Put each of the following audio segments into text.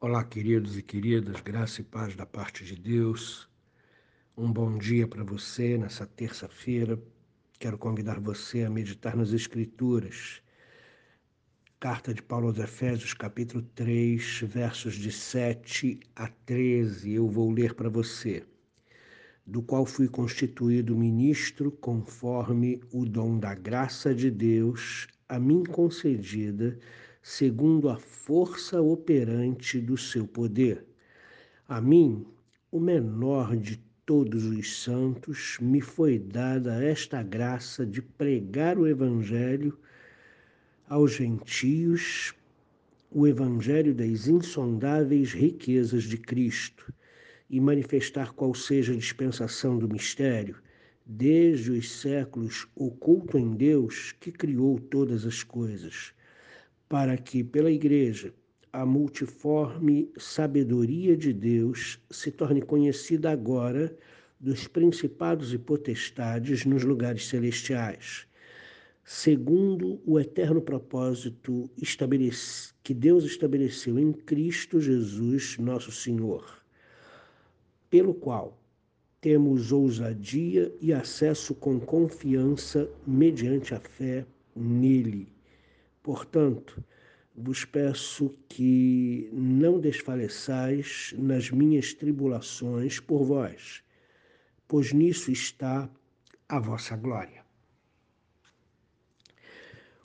Olá, queridos e queridas, graça e paz da parte de Deus. Um bom dia para você nessa terça-feira. Quero convidar você a meditar nas Escrituras. Carta de Paulo aos Efésios, capítulo 3, versos de 7 a 13. Eu vou ler para você. Do qual fui constituído ministro conforme o dom da graça de Deus a mim concedida segundo a força operante do seu poder. A mim, o menor de todos os santos, me foi dada esta graça de pregar o Evangelho aos gentios, o Evangelho das insondáveis riquezas de Cristo, e manifestar qual seja a dispensação do mistério, desde os séculos oculto em Deus que criou todas as coisas para que, pela Igreja, a multiforme sabedoria de Deus se torne conhecida agora dos principados e potestades nos lugares celestiais, segundo o eterno propósito que Deus estabeleceu em Cristo Jesus, nosso Senhor, pelo qual temos ousadia e acesso com confiança mediante a fé nele Portanto, vos peço que não desfaleçais nas minhas tribulações por vós, pois nisso está a vossa glória.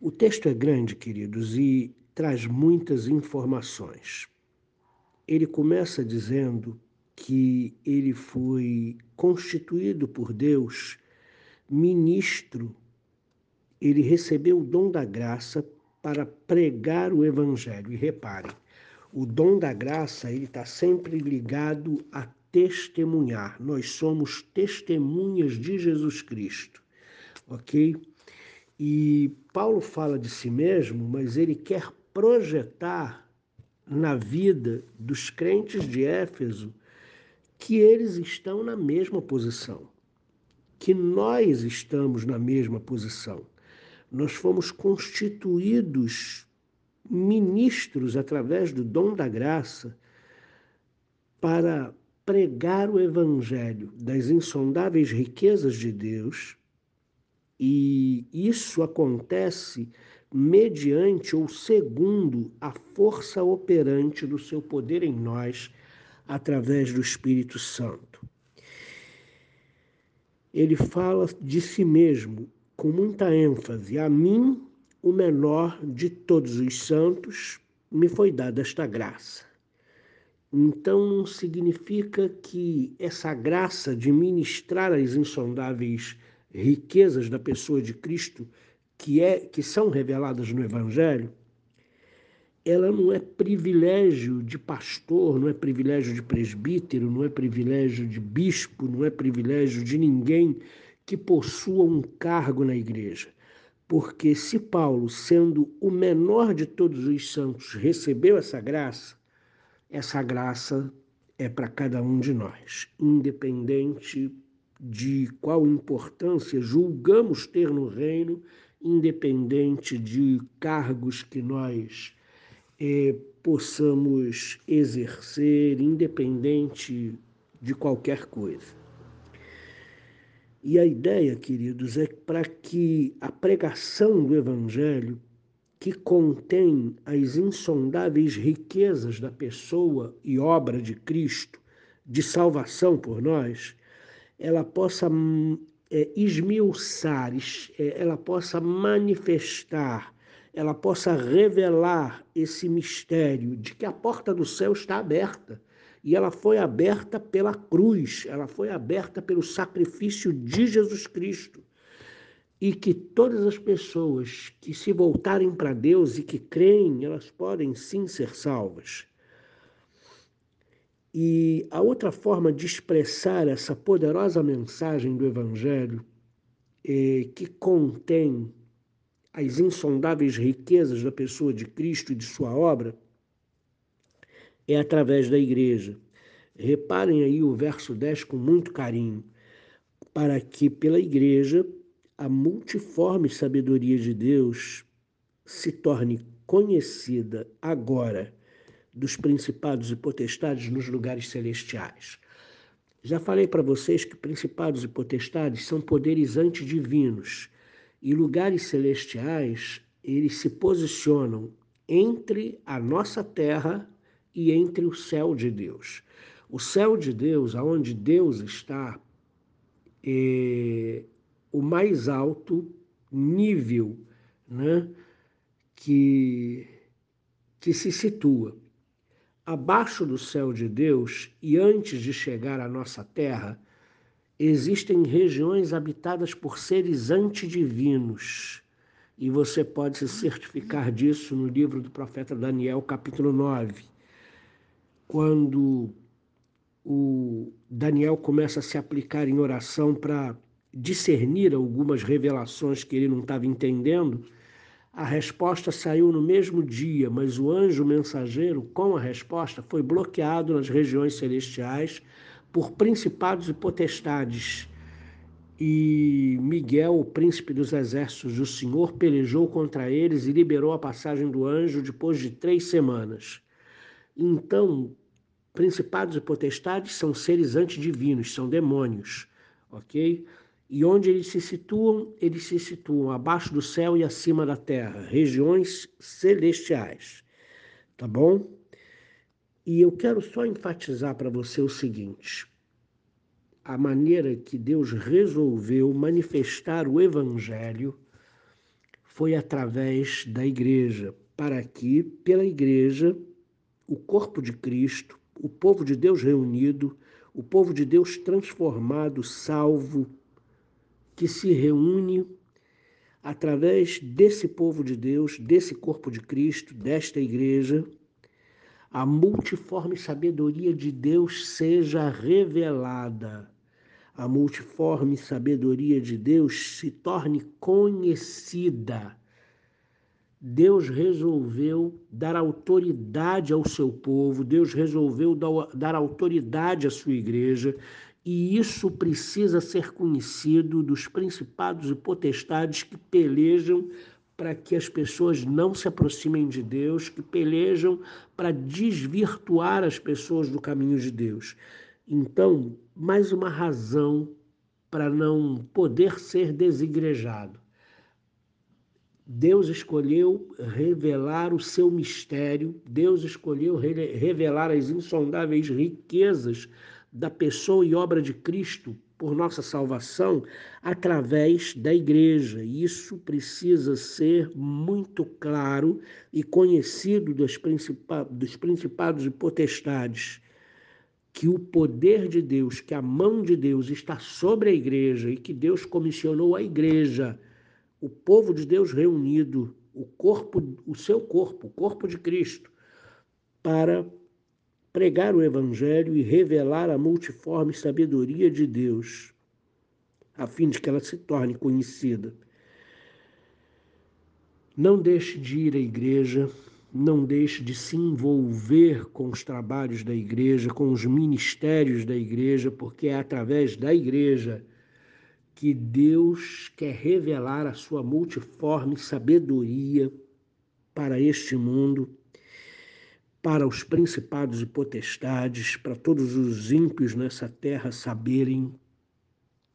O texto é grande, queridos, e traz muitas informações. Ele começa dizendo que ele foi constituído por Deus ministro, ele recebeu o dom da graça para pregar o Evangelho. E reparem, o dom da graça ele está sempre ligado a testemunhar. Nós somos testemunhas de Jesus Cristo, ok? E Paulo fala de si mesmo, mas ele quer projetar na vida dos crentes de Éfeso que eles estão na mesma posição, que nós estamos na mesma posição nós fomos constituídos ministros através do dom da graça para pregar o evangelho das insondáveis riquezas de Deus, e isso acontece mediante ou segundo a força operante do seu poder em nós através do Espírito Santo. Ele fala de si mesmo com muita ênfase: A mim, o menor de todos os santos, me foi dada esta graça. Então significa que essa graça de ministrar as insondáveis riquezas da pessoa de Cristo que é que são reveladas no evangelho, ela não é privilégio de pastor, não é privilégio de presbítero, não é privilégio de bispo, não é privilégio de ninguém que possua um cargo na igreja. Porque se Paulo, sendo o menor de todos os santos, recebeu essa graça, essa graça é para cada um de nós, independente de qual importância julgamos ter no reino, independente de cargos que nós eh, possamos exercer, independente de qualquer coisa. E a ideia, queridos, é para que a pregação do Evangelho, que contém as insondáveis riquezas da pessoa e obra de Cristo, de salvação por nós, ela possa é, esmiuçar, é, ela possa manifestar, ela possa revelar esse mistério de que a porta do céu está aberta e ela foi aberta pela cruz, ela foi aberta pelo sacrifício de Jesus Cristo. E que todas as pessoas que se voltarem para Deus e que creem, elas podem sim ser salvas. E a outra forma de expressar essa poderosa mensagem do Evangelho, é, que contém as insondáveis riquezas da pessoa de Cristo e de sua obra, é através da igreja. Reparem aí o verso 10 com muito carinho. Para que pela igreja a multiforme sabedoria de Deus se torne conhecida agora dos principados e potestades nos lugares celestiais. Já falei para vocês que principados e potestades são poderes antidivinos e lugares celestiais, eles se posicionam entre a nossa terra e entre o céu de Deus. O céu de Deus, aonde Deus está, é o mais alto nível né, que, que se situa. Abaixo do céu de Deus e antes de chegar à nossa terra, existem regiões habitadas por seres antidivinos. E você pode se certificar disso no livro do profeta Daniel, capítulo 9. Quando o Daniel começa a se aplicar em oração para discernir algumas revelações que ele não estava entendendo, a resposta saiu no mesmo dia, mas o anjo mensageiro, com a resposta, foi bloqueado nas regiões celestiais por principados e potestades. E Miguel, o príncipe dos exércitos do Senhor, pelejou contra eles e liberou a passagem do anjo depois de três semanas. Então, principados e potestades são seres antidivinos, são demônios, ok? E onde eles se situam? Eles se situam abaixo do céu e acima da terra, regiões celestiais. Tá bom? E eu quero só enfatizar para você o seguinte: a maneira que Deus resolveu manifestar o Evangelho foi através da igreja, para que, pela igreja, o corpo de Cristo, o povo de Deus reunido, o povo de Deus transformado, salvo, que se reúne através desse povo de Deus, desse corpo de Cristo, desta igreja, a multiforme sabedoria de Deus seja revelada. A multiforme sabedoria de Deus se torne conhecida. Deus resolveu dar autoridade ao seu povo, Deus resolveu dar autoridade à sua igreja, e isso precisa ser conhecido dos principados e potestades que pelejam para que as pessoas não se aproximem de Deus, que pelejam para desvirtuar as pessoas do caminho de Deus. Então, mais uma razão para não poder ser desigrejado. Deus escolheu revelar o seu mistério, Deus escolheu revelar as insondáveis riquezas da pessoa e obra de Cristo por nossa salvação através da igreja. Isso precisa ser muito claro e conhecido dos, dos principados e potestades. Que o poder de Deus, que a mão de Deus está sobre a igreja e que Deus comissionou a igreja, o povo de Deus reunido, o corpo, o seu corpo, o corpo de Cristo, para pregar o Evangelho e revelar a multiforme sabedoria de Deus, a fim de que ela se torne conhecida. Não deixe de ir à igreja, não deixe de se envolver com os trabalhos da igreja, com os ministérios da igreja, porque é através da igreja que Deus quer revelar a sua multiforme sabedoria para este mundo para os principados e potestades, para todos os ímpios nessa terra saberem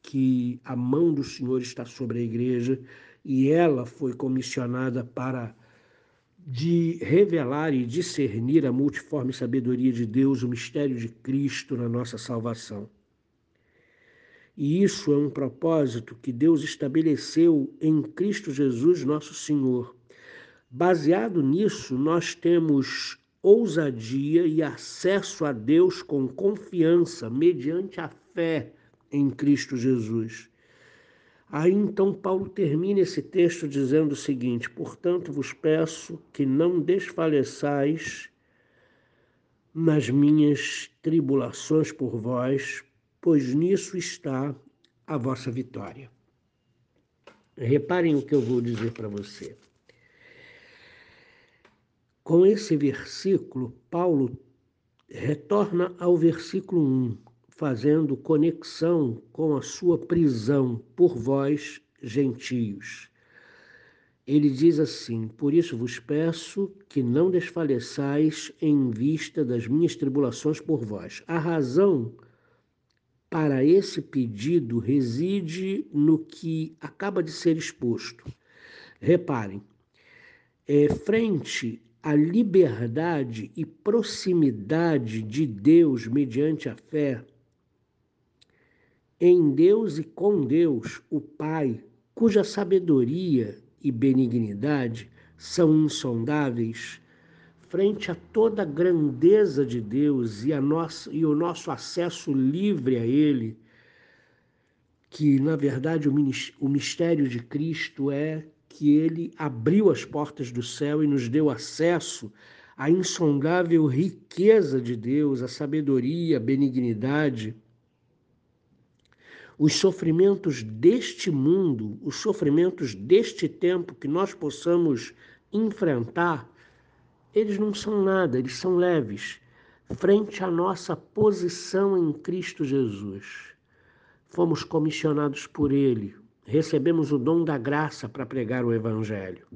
que a mão do Senhor está sobre a igreja e ela foi comissionada para de revelar e discernir a multiforme sabedoria de Deus, o mistério de Cristo na nossa salvação. E isso é um propósito que Deus estabeleceu em Cristo Jesus, nosso Senhor. Baseado nisso, nós temos ousadia e acesso a Deus com confiança, mediante a fé em Cristo Jesus. Aí então Paulo termina esse texto dizendo o seguinte: Portanto vos peço que não desfaleçais nas minhas tribulações por vós, pois nisso está a vossa vitória. Reparem o que eu vou dizer para você. Com esse versículo, Paulo retorna ao versículo 1, fazendo conexão com a sua prisão por vós, gentios. ele diz assim: Por isso vos peço que não desfaleçais em vista das minhas tribulações por vós. A razão para esse pedido reside no que acaba de ser exposto. Reparem, é, frente à liberdade e proximidade de Deus mediante a fé, em Deus e com Deus, o Pai, cuja sabedoria e benignidade são insondáveis, frente a toda a grandeza de Deus e, a nossa, e o nosso acesso livre a Ele, que na verdade o mistério de Cristo é que Ele abriu as portas do céu e nos deu acesso à insondável riqueza de Deus, a sabedoria, a benignidade. Os sofrimentos deste mundo, os sofrimentos deste tempo que nós possamos enfrentar, eles não são nada, eles são leves frente à nossa posição em Cristo Jesus. Fomos comissionados por Ele, recebemos o dom da graça para pregar o Evangelho.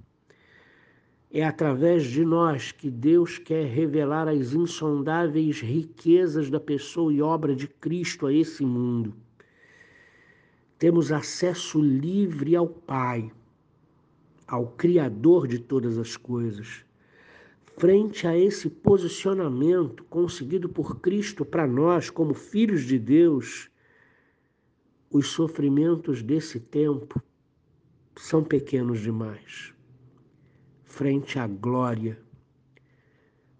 É através de nós que Deus quer revelar as insondáveis riquezas da pessoa e obra de Cristo a esse mundo temos acesso livre ao Pai, ao Criador de todas as coisas. Frente a esse posicionamento conseguido por Cristo para nós, como filhos de Deus, os sofrimentos desse tempo são pequenos demais. Frente à glória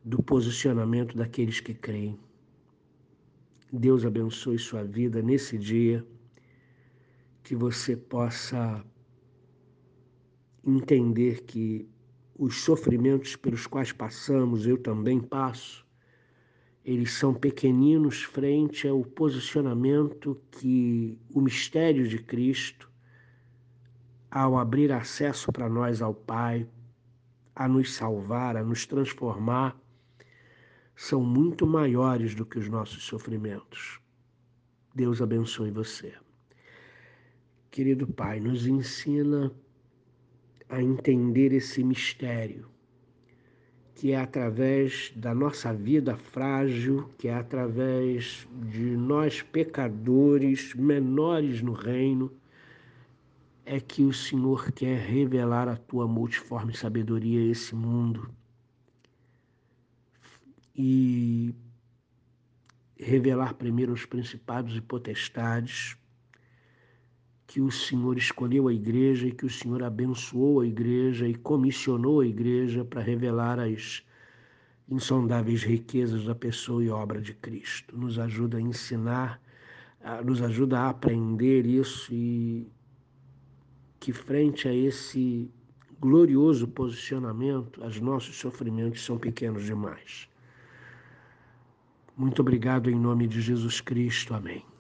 do posicionamento daqueles que creem. Deus abençoe sua vida nesse dia que você possa entender que os sofrimentos pelos quais passamos, eu também passo, eles são pequeninos frente ao posicionamento que o mistério de Cristo, ao abrir acesso para nós ao Pai, a nos salvar, a nos transformar, são muito maiores do que os nossos sofrimentos. Deus abençoe você. Querido Pai, nos ensina a entender esse mistério, que é através da nossa vida frágil, que é através de nós pecadores menores no reino, é que o Senhor quer revelar a tua multiforme sabedoria a esse mundo. E revelar primeiro os principados e potestades, que o Senhor escolheu a igreja e que o Senhor abençoou a igreja e comissionou a igreja para revelar as insondáveis riquezas da pessoa e obra de Cristo. Nos ajuda a ensinar, nos ajuda a aprender isso e que frente a esse glorioso posicionamento, os nossos sofrimentos são pequenos demais. Muito obrigado em nome de Jesus Cristo. Amém.